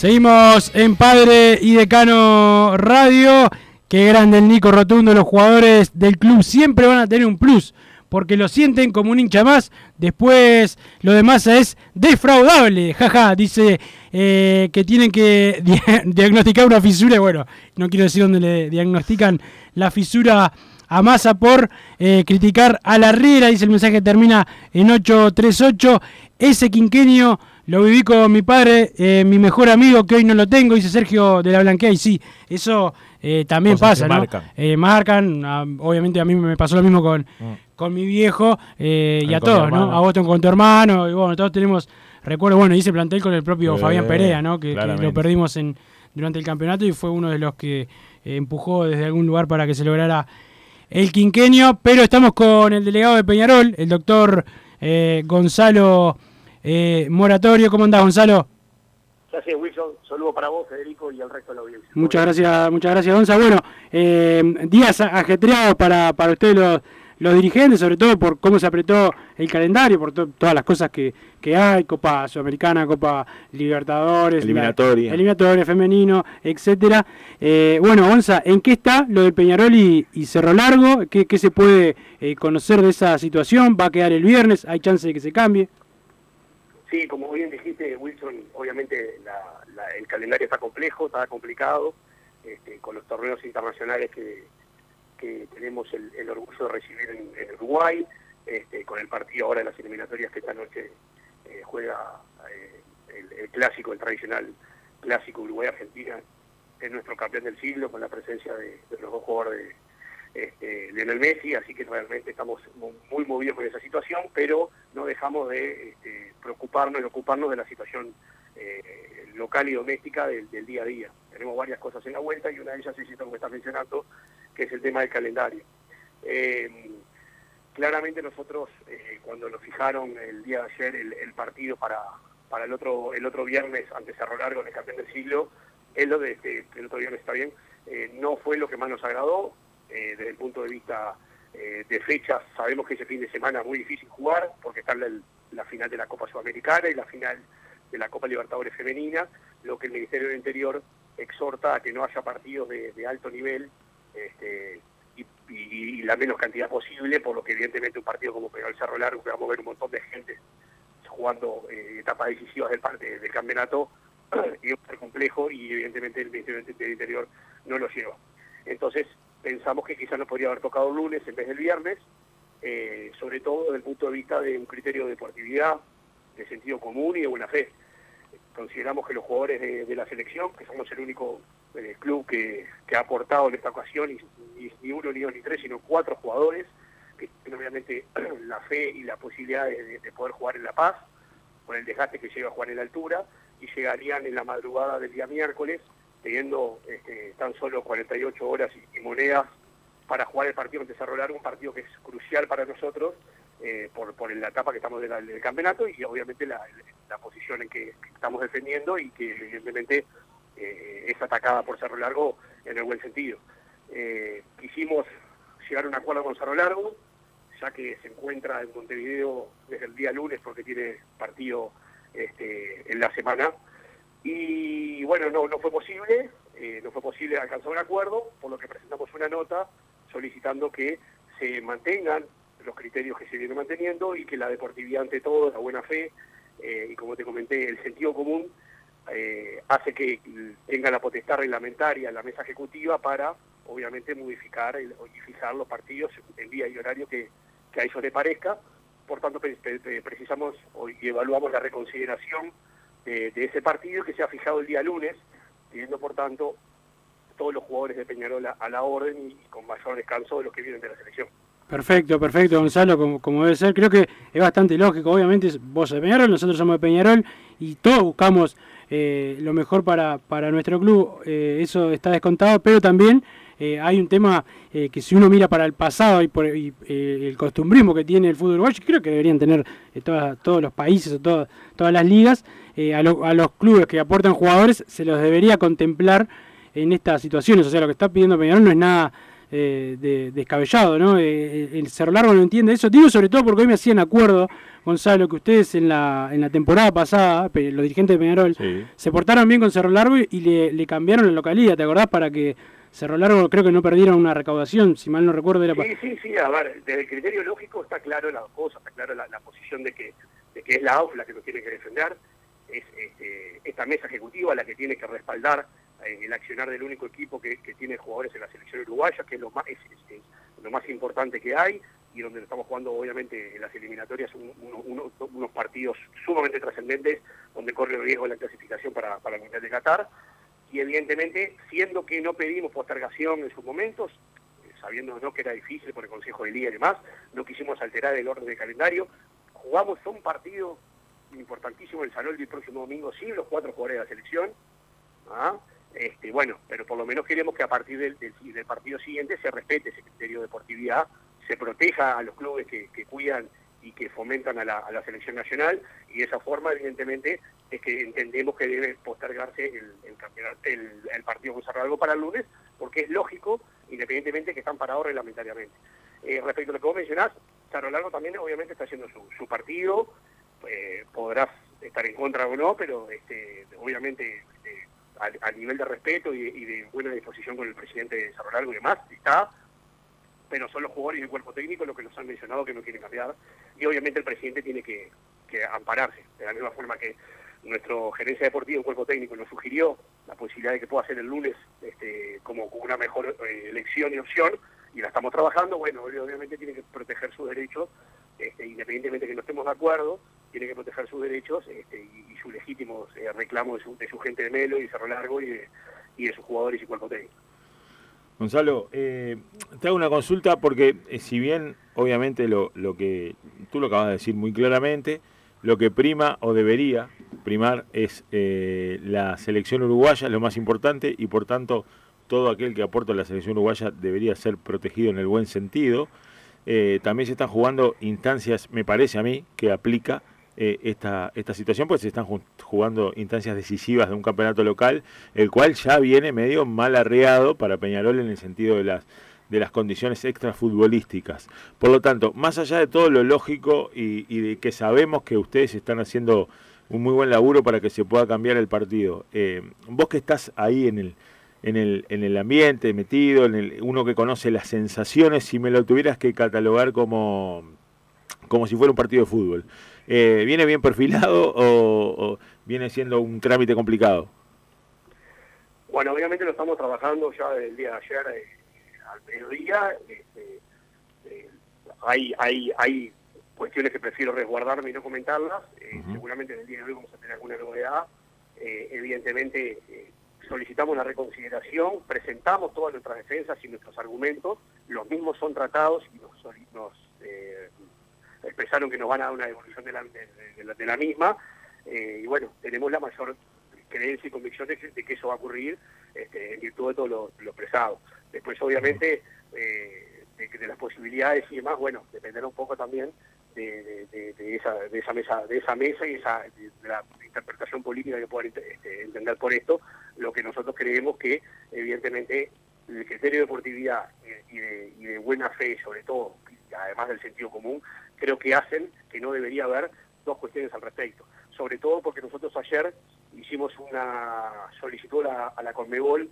[SPEAKER 6] Seguimos en Padre y Decano Radio. Qué grande el Nico Rotundo. Los jugadores del club siempre van a tener un plus porque lo sienten como un hincha más. Después lo demás es defraudable. Jaja, dice eh, que tienen que diagnosticar una fisura. Bueno, no quiero decir dónde le diagnostican la fisura a Massa por eh, criticar a la Riera. Dice el mensaje termina en 838. Ese quinquenio lo viví con mi padre, eh, mi mejor amigo, que hoy no lo tengo, dice Sergio de la Blanquea, y sí, eso eh, también pasa, ¿no? Marcan, eh, marcan ah, obviamente a mí me pasó lo mismo con, mm. con mi viejo y a todos, ¿no? A vos con tu hermano, y bueno, todos tenemos recuerdo, bueno, hice plantel con el propio Fabián Perea, ¿no? Que, lo perdimos en durante el campeonato y fue uno de los que empujó desde algún lugar para que se lograra el quinquenio, pero estamos con el delegado de Peñarol, el doctor Gonzalo eh, moratorio. ¿Cómo andás, Gonzalo?
[SPEAKER 12] Gracias, Wilson. Saludo para vos, Federico, y al resto de la audiencia.
[SPEAKER 6] Muchas gracias, muchas gracias, Gonzalo. Bueno, eh, días ajetreados para, para ustedes los, los dirigentes, sobre todo por cómo se apretó el calendario, por todas las cosas que, que hay, Copa Sudamericana, Copa Libertadores,
[SPEAKER 7] eliminatoria,
[SPEAKER 6] eliminatoria femenino, etcétera. Eh, bueno, Gonza, ¿en qué está lo del Peñarol y, Cerro Largo? ¿Qué, ¿Qué, se puede eh, conocer de esa situación? ¿Va a quedar el viernes? ¿Hay chance de que se cambie?
[SPEAKER 12] Sí, como bien dijiste, Wilson, obviamente el calendario está complejo, está complicado, este, con los torneos internacionales que, tenemos el, orgullo de recibir en, Uruguay, este, con el partido ahora de las eliminatorias que esta noche eh, juega eh, el, clásico, el tradicional clásico Uruguay-Argentina, es nuestro campeón del siglo, con la presencia de, de los dos jugadores de este, Lionel Messi, así que realmente estamos muy movidos con esa situación, pero no dejamos de este, preocuparnos y ocuparnos de la situación eh, local y doméstica del, día a día. Tenemos varias cosas en la vuelta y una de ellas es esto que está mencionando, que es el tema del calendario. Eh, claramente nosotros, eh, cuando nos fijaron el día de ayer el, partido para, para el otro el otro viernes ante Cerro Largo en el campeón del siglo, es lo de este, el otro viernes está bien, no fue lo que más nos agradó, eh, desde el punto de vista eh, de fechas, sabemos que ese fin de semana es muy difícil jugar porque está la, final de la Copa Sudamericana y la final de la Copa Libertadores Femenina, lo que el Ministerio del Interior exhorta a que no haya partidos de, alto nivel este, y, la menos cantidad posible, por lo que evidentemente un partido como el Cerro Largo, que vamos a ver un montón de gente jugando eh, etapas decisivas del, parte del campeonato, ser complejo y evidentemente el Ministerio del Interior no lo lleva. Entonces pensamos que quizás nos podría haber tocado el lunes en vez del viernes, eh, sobre todo desde el punto de vista de un criterio de deportividad, de sentido común y de buena fe. Consideramos que los jugadores de, la selección, que somos el único eh, club que, ha aportado en esta ocasión, ni uno, ni dos, ni tres, sino cuatro jugadores, que tienen obviamente la fe y la posibilidad de, poder jugar en La Paz, con el desgaste que llega a jugar en la altura, y llegarían en la madrugada del día miércoles, teniendo este, tan solo 48 horas y, monedas para jugar el partido ante Cerro Largo, un partido que es crucial para nosotros eh, por, por la etapa que estamos del, campeonato y obviamente la, posición en que, estamos defendiendo y que evidentemente eh, es atacada por Cerro Largo en el buen sentido. Eh, quisimos llegar a un acuerdo con Cerro Largo, ya que se encuentra en Montevideo desde el día lunes porque tiene partido este, en la semana. Y bueno, no, no fue posible, eh, no fue posible alcanzar un acuerdo, por lo que presentamos una nota solicitando que se mantengan los criterios que se vienen manteniendo y que la deportividad ante todo, la buena fe eh, y como te comenté, el sentido común eh, hace que tenga la potestad reglamentaria la mesa ejecutiva para obviamente modificar y fijar los partidos en día y horario que, que a eso le parezca. Por tanto, precisamos y evaluamos la reconsideración de, ese partido que se ha fijado el día lunes, pidiendo por tanto todos los jugadores de Peñarol a, la orden y, con mayor descanso de los que vienen de la selección.
[SPEAKER 6] Perfecto, perfecto, Gonzalo, como, como, debe ser. Creo que es bastante lógico. Obviamente, vos de Peñarol, nosotros somos de Peñarol y todos buscamos eh, lo mejor para, para nuestro club. Eh, eso está descontado, pero también eh, hay un tema eh, que si uno mira para el pasado y, por, eh, el costumbrismo que tiene el fútbol uruguayo, creo que deberían tener todos los países o todas las ligas, a, los clubes que aportan jugadores se los debería contemplar en estas situaciones. O sea, lo que está pidiendo Peñarol no es nada de, descabellado, ¿no? el Cerro Largo no entiende eso. Digo sobre todo porque hoy me hacían acuerdo, Gonzalo, que ustedes en la, en la temporada pasada, los dirigentes de Peñarol, se portaron bien con Cerro Largo y le, le cambiaron la localidad, ¿te acordás? Para que Cerro Largo creo que no perdieron una recaudación, si mal no recuerdo. Era
[SPEAKER 12] sí, sí, sí, a ver, desde el criterio lógico está claro la cosa, está claro la, posición de que, de que es la AUF la que nos tiene que defender, es este, esta mesa ejecutiva la que tiene que respaldar eh, el accionar del único equipo que, tiene jugadores en la selección uruguaya, que es lo más, es, lo más importante que hay, y donde estamos jugando obviamente en las eliminatorias unos partidos sumamente trascendentes, donde corre el riesgo de la clasificación para, para el Mundial de Qatar y evidentemente, siendo que no pedimos postergación en sus momentos, eh, sabiendo ¿no? que era difícil por el Consejo de Liga y demás, no quisimos alterar el orden del calendario, jugamos un partido importantísimo el Salón del próximo domingo, sí, los cuatro jugadores de la selección, ¿ah? este, bueno, pero por lo menos queremos que a partir del, partido siguiente se respete ese criterio de deportividad, se proteja a los clubes que cuidan y que fomentan a la, a la, selección nacional y de esa forma evidentemente es que entendemos que debe postergarse el, el, el, partido con Cerro para el lunes porque es lógico independientemente que están parados reglamentariamente. Eh, respecto a lo que vos mencionás, Cerro Largo también obviamente está haciendo su, partido, eh, podrás estar en contra o no, pero este, obviamente este, a, nivel de respeto y, y, de buena disposición con el presidente de Cerro Largo y demás, está pero son los jugadores y el cuerpo técnico los que nos han mencionado que no quieren cambiar. Y obviamente el presidente tiene que, ampararse, de la misma forma que nuestro gerencia deportiva, un cuerpo técnico, nos sugirió la posibilidad de que pueda ser el lunes este, como una mejor eh, elección y opción, y la estamos trabajando, bueno, obviamente tiene que proteger sus derechos, este, independientemente de que no estemos de acuerdo, tiene que proteger sus derechos este, y, sus legítimos eh, reclamos de su, gente de Melo y Cerro Largo y de, y de sus jugadores y cuerpo técnico.
[SPEAKER 7] Gonzalo, eh, te hago una consulta porque eh, si bien obviamente lo, que tú lo acabas de decir muy claramente, lo que prima o debería primar es eh, la selección uruguaya, lo más importante, y por tanto todo aquel que aporta a la selección uruguaya debería ser protegido en el buen sentido. también se están jugando instancias, me parece a mí, que aplica eh, esta, esta situación, pues se están jugando instancias decisivas de un campeonato local, el cual ya viene medio mal arreado para Peñarol en el sentido de las de las condiciones extrafutbolísticas. Por lo tanto, más allá de todo lo lógico y, de que sabemos que ustedes están haciendo un muy buen laburo para que se pueda cambiar el partido, eh, vos que estás ahí en el, en el, en el ambiente, metido, en el, uno que conoce las sensaciones, si me lo tuvieras que catalogar como, como si fuera un partido de fútbol, eh, ¿viene bien perfilado o, viene siendo un trámite complicado?
[SPEAKER 12] Bueno, obviamente lo estamos trabajando ya del día de ayer eh, al mediodía. Este, eh, hay, hay, hay cuestiones que prefiero resguardarme y no comentarlas. Seguramente en el día de hoy vamos a tener alguna novedad. evidentemente solicitamos la reconsideración, presentamos todas nuestras defensas y nuestros argumentos, los mismos son tratados y nos, nos eh, expresaron que nos van a dar una devolución de la, de, misma, eh, y bueno, tenemos la mayor creencia y convicción de que, eso va a ocurrir este, en virtud de todo lo, expresado. Después, obviamente, eh, de, las posibilidades y demás, bueno, dependerá un poco también de, esa, de esa mesa de esa mesa y esa de, la interpretación política que puedan este, entender por esto lo que nosotros creemos que evidentemente el criterio de deportividad y de, buena fe sobre todo además del sentido común creo que hacen que no debería haber dos cuestiones al respecto sobre todo porque nosotros ayer hicimos una solicitud a, la Conmebol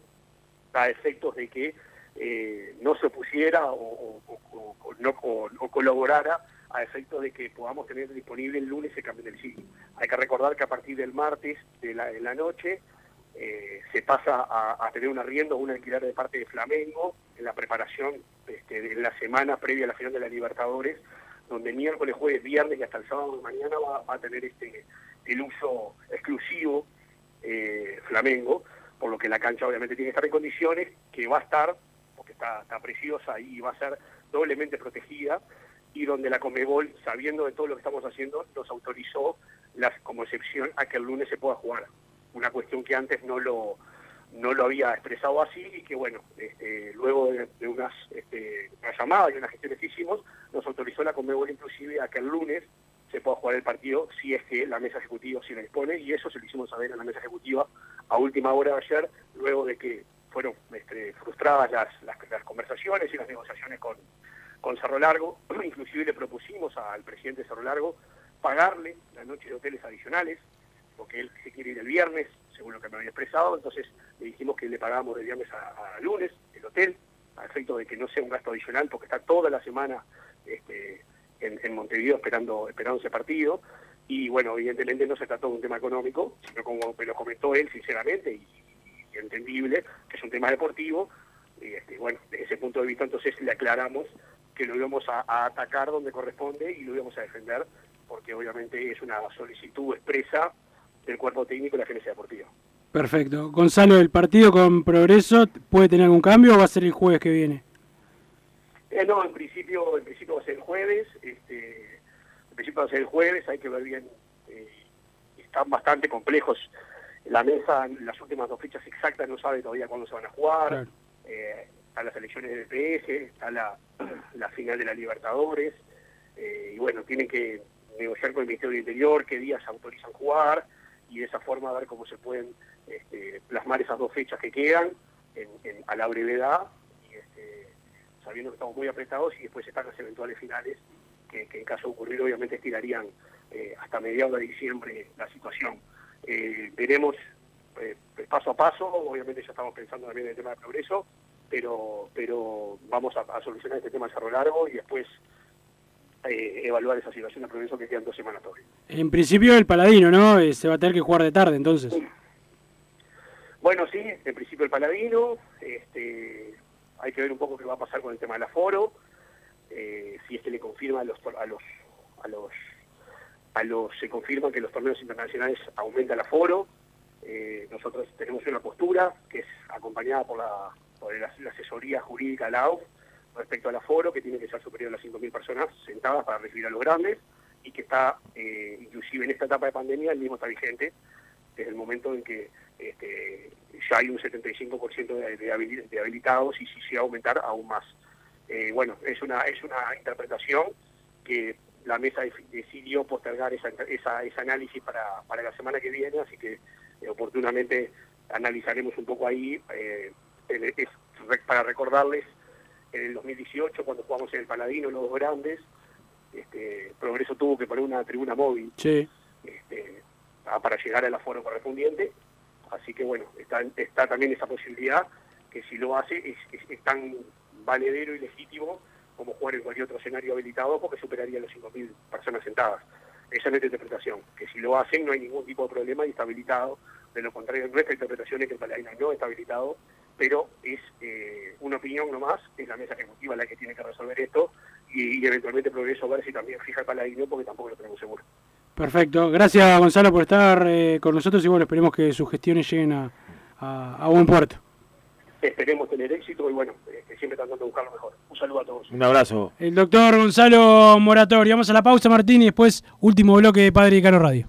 [SPEAKER 12] a efectos de que eh, no se opusiera o, no, colaborara a efectos de que podamos tener disponible el lunes el cambio del siglo. Hay que recordar que a partir del martes de la, la noche eh, se pasa a, tener un arriendo o un alquiler de parte de Flamengo en la preparación este, de la semana previa a la final de la Libertadores, donde miércoles, jueves, viernes y hasta el sábado de mañana va, a tener este el uso exclusivo eh, Flamengo, por lo que la cancha obviamente tiene que estar en condiciones, que va a estar, porque está, está preciosa y va a ser doblemente protegida, y donde la Comebol, sabiendo de todo lo que estamos haciendo, nos autorizó las, como excepción a que el lunes se pueda jugar. Una cuestión que antes no lo, no lo había expresado así y que bueno, este, luego de, unas este, una llamada y unas gestiones que hicimos, nos autorizó la Comebol inclusive a que el lunes se pueda jugar el partido si es que la mesa ejecutiva sí la dispone y eso se lo hicimos saber a la mesa ejecutiva a última hora de ayer, luego de que fueron este, frustradas las, conversaciones y las negociaciones con, con Cerro Largo, inclusive le propusimos al presidente de Cerro Largo pagarle la noche de hoteles adicionales, porque él se quiere ir el viernes, según lo que me había expresado, entonces le dijimos que le pagamos de viernes a, lunes el hotel, a efecto de que no sea un gasto adicional, porque está toda la semana este, en, Montevideo esperando, esperando ese partido, y bueno, evidentemente no se trató de un tema económico, sino como me lo comentó él sinceramente y, entendible, que es un tema deportivo, y este, bueno, desde ese punto de vista entonces le aclaramos que lo íbamos a, atacar donde corresponde y lo íbamos a defender, porque obviamente es una solicitud expresa del cuerpo técnico de la agencia deportiva.
[SPEAKER 6] Perfecto. Gonzalo, ¿el partido con Progreso puede tener algún cambio o va a ser el jueves que viene?
[SPEAKER 12] Eh, no, en principio, en principio va a ser el jueves. Este, en principio va a ser el jueves, hay que ver bien. Eh, están bastante complejos. La mesa, las últimas dos fechas exactas, no sabe todavía cuándo se van a jugar. Eh, a las elecciones del PS, está la, la final de la Libertadores, eh, y bueno, tienen que negociar con el Ministerio del Interior qué días autorizan jugar, y de esa forma ver cómo se pueden este, plasmar esas dos fechas que quedan a la brevedad, este, sabiendo que estamos muy apretados, y después están las eventuales finales, que, en caso de ocurrir obviamente estirarían eh, hasta mediados de diciembre la situación. Eh, veremos paso a paso, obviamente ya estamos pensando también en el tema de progreso, pero, pero vamos a, solucionar este tema de cerro largo y después eh, evaluar esa situación de progreso que quedan dos semanas todavía.
[SPEAKER 6] En principio el Paladino, ¿no? Eh, se va a tener que jugar de tarde entonces.
[SPEAKER 12] Bueno, sí, en principio el Paladino, este, hay que ver un poco qué va a pasar con el tema del aforo, eh, si es que le confirma a los, a los, a los, a los, se confirma que los torneos internacionales aumenta el aforo, nosotros tenemos una postura que es acompañada por la por la, asesoría jurídica de la respecto al aforo, que tiene que ser superior a las 5.000 personas sentadas para recibir a los grandes, y que está, eh, inclusive en esta etapa de pandemia, el mismo está vigente desde el momento en que este, ya hay un 75% de, de, habilitados y si se va a aumentar aún más. Eh, bueno, es una, es una interpretación que la mesa decidió postergar esa, ese análisis para, para la semana que viene, así que eh, oportunamente analizaremos un poco ahí es para recordarles, en el 2018, cuando jugamos en el Paladino, los dos grandes, este, Progreso tuvo que poner una tribuna móvil este, para llegar al aforo correspondiente. Así que bueno, está, está también esa posibilidad que si lo hace es, tan valedero y legítimo como jugar en cualquier otro escenario habilitado porque superaría los 5.000 personas sentadas. Esa es nuestra interpretación, que si lo hacen no hay ningún tipo de problema y está habilitado. De lo contrario, nuestra interpretación es que el Paladino no está habilitado, pero es eh, una opinión nomás, es la mesa ejecutiva la que tiene que resolver esto y, y eventualmente Progreso a ver si también fija el Paladino porque tampoco lo tenemos seguro.
[SPEAKER 6] Perfecto. Gracias, Gonzalo, por estar eh, con nosotros y bueno, esperemos que sus gestiones lleguen a, a- a buen puerto.
[SPEAKER 12] Esperemos tener éxito y bueno, eh, siempre tratando de buscar lo mejor. Un saludo a todos.
[SPEAKER 7] Un abrazo.
[SPEAKER 6] El doctor Gonzalo Moratori. Vamos a la pausa, Martín, y después último bloque de Padre y Cano Radio.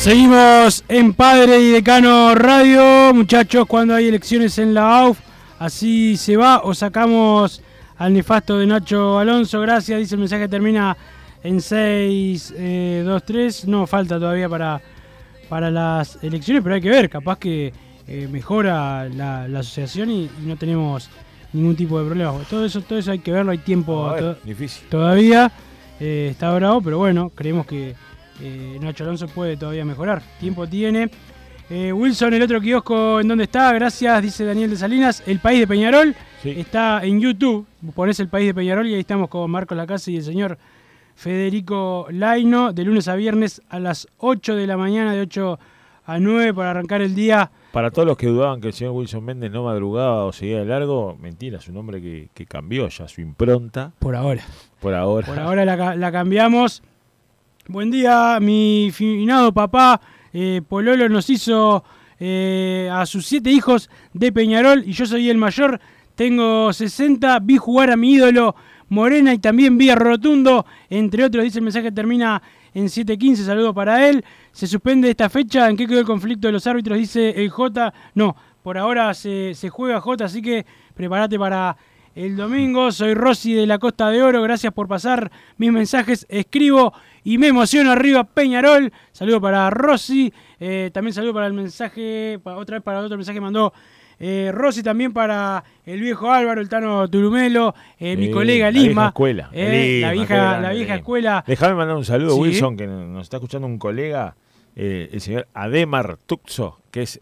[SPEAKER 6] Seguimos en Padre y Decano Radio, muchachos, cuando hay elecciones en la AUF, así se va o sacamos al nefasto de Nacho Alonso, gracias, dice el mensaje termina en 6, 2, 3, no falta todavía para, para las elecciones, pero hay que ver, capaz que eh, mejora la, la asociación y, y no tenemos ningún tipo de problema. Todo eso, todo eso hay que verlo, hay tiempo
[SPEAKER 7] A ver,
[SPEAKER 6] to-
[SPEAKER 7] difícil.
[SPEAKER 6] todavía, eh, está bravo, pero bueno, creemos que eh, Nacho Alonso puede todavía mejorar. Tiempo tiene. Eh, Wilson, el otro kiosco, ¿en dónde está? Gracias, dice Daniel de Salinas. El País de Peñarol está en YouTube. Pones el País de Peñarol y ahí estamos con Marcos Lacasa y el señor Federico Laino, de lunes a viernes a las 8 de la mañana, de 8 a 9, para arrancar el día.
[SPEAKER 7] Para todos los que dudaban que el señor Wilson Méndez no madrugaba o seguía de largo, mentira, es un hombre que, que cambió ya su impronta.
[SPEAKER 6] Por ahora.
[SPEAKER 7] Por ahora.
[SPEAKER 6] Por ahora la cambiamos. Buen día, mi finado papá. eh, Pololo nos hizo eh, a sus siete hijos de Peñarol y yo soy el mayor. Tengo 60, vi jugar a mi ídolo Morena y también vi a Rotundo, entre otros. Dice el mensaje termina en 7.15. Saludo para él. Se suspende esta fecha. ¿En qué quedó el conflicto de los árbitros? Dice el J. No, por ahora se, se juega J, así que prepárate para el domingo. Soy Rosy de la Costa de Oro. Gracias por pasar mis mensajes. Escribo y me emociono arriba Peñarol. Saludo para Rosy. Eh, también saludo para el mensaje, otra vez para otro mensaje que mandó eh, Rosy. También para el viejo Álvaro, el Tano Turumelo, eh, mi colega
[SPEAKER 7] la vieja
[SPEAKER 6] Lima.
[SPEAKER 7] escuela.
[SPEAKER 6] eh,
[SPEAKER 7] Lima,
[SPEAKER 6] la vieja,
[SPEAKER 7] grande,
[SPEAKER 6] la vieja
[SPEAKER 7] Lima.
[SPEAKER 6] escuela.
[SPEAKER 7] Déjame mandar un saludo,
[SPEAKER 6] Sí.
[SPEAKER 7] Wilson, que nos está escuchando un colega, el señor Ademar Tuxo, que es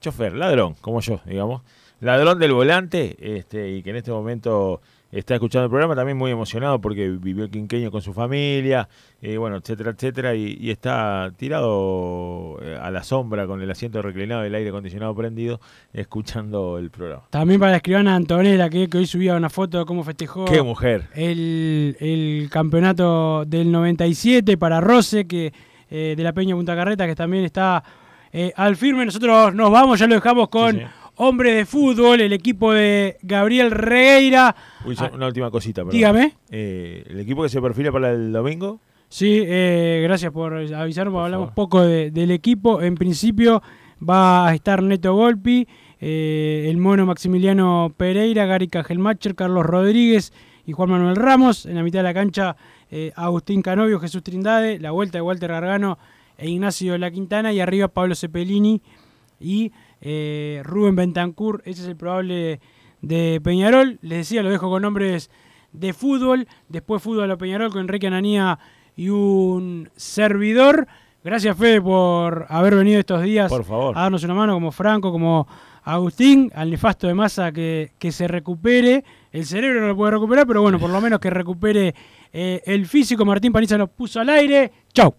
[SPEAKER 7] chofer, ladrón, como yo, digamos. Ladrón del volante, este, y que en este momento está escuchando el programa, también muy emocionado porque vivió el quinqueño con su familia, eh, bueno, etcétera, etcétera, y, y está tirado eh, a la sombra con el asiento reclinado y el aire acondicionado prendido, escuchando el programa.
[SPEAKER 6] También para la escribana Antonella, que, que hoy subía una foto de cómo festejó
[SPEAKER 7] ¡Qué mujer!
[SPEAKER 6] el, el campeonato del 97. Para Rose, que eh, de la Peña Punta Carreta, que también está eh, al firme. Nosotros nos vamos, ya lo dejamos con Hombre de Fútbol, el equipo de Gabriel Regueira.
[SPEAKER 7] Una última cosita, perdón.
[SPEAKER 6] Dígame.
[SPEAKER 7] Eh, ¿El equipo que se perfila para el domingo?
[SPEAKER 6] Sí, eh, gracias por avisarnos, hablamos poco de- del equipo. En principio va a estar Neto Golpi, eh, el mono Maximiliano Pereira, Gary Cajelmacher, Carlos Rodríguez y Juan Manuel Ramos. En la mitad de la cancha, Agustín Canovio, Jesús Trindade, la vuelta de Walter Gargano e Ignacio La Quintana. Y arriba Pablo Cepelini y eh, Rubén Bentancur. Ese es el probable de Peñarol. Les decía, lo dejo con nombres de fútbol. Después fútbol a Peñarol con Enrique Ananía y un servidor. Gracias, Fede, por haber venido estos días
[SPEAKER 7] Por favor.
[SPEAKER 6] a darnos una mano, como Franco, como Agustín, al nefasto de masa que, que se recupere. El cerebro no lo puede recuperar, pero bueno, por lo menos que recupere eh, el físico. Martín Paniza nos puso al aire. Chau.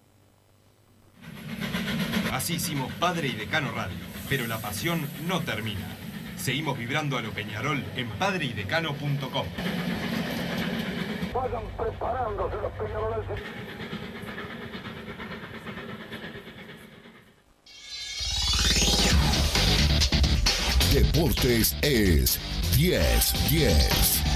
[SPEAKER 13] Así hicimos Padre y Decano Radio, pero la pasión no termina. Seguimos vibrando a lo Peñarol en padreidecano.com.
[SPEAKER 4] Vayan preparándose los peñarolenses.
[SPEAKER 10] Deportes es 10-10.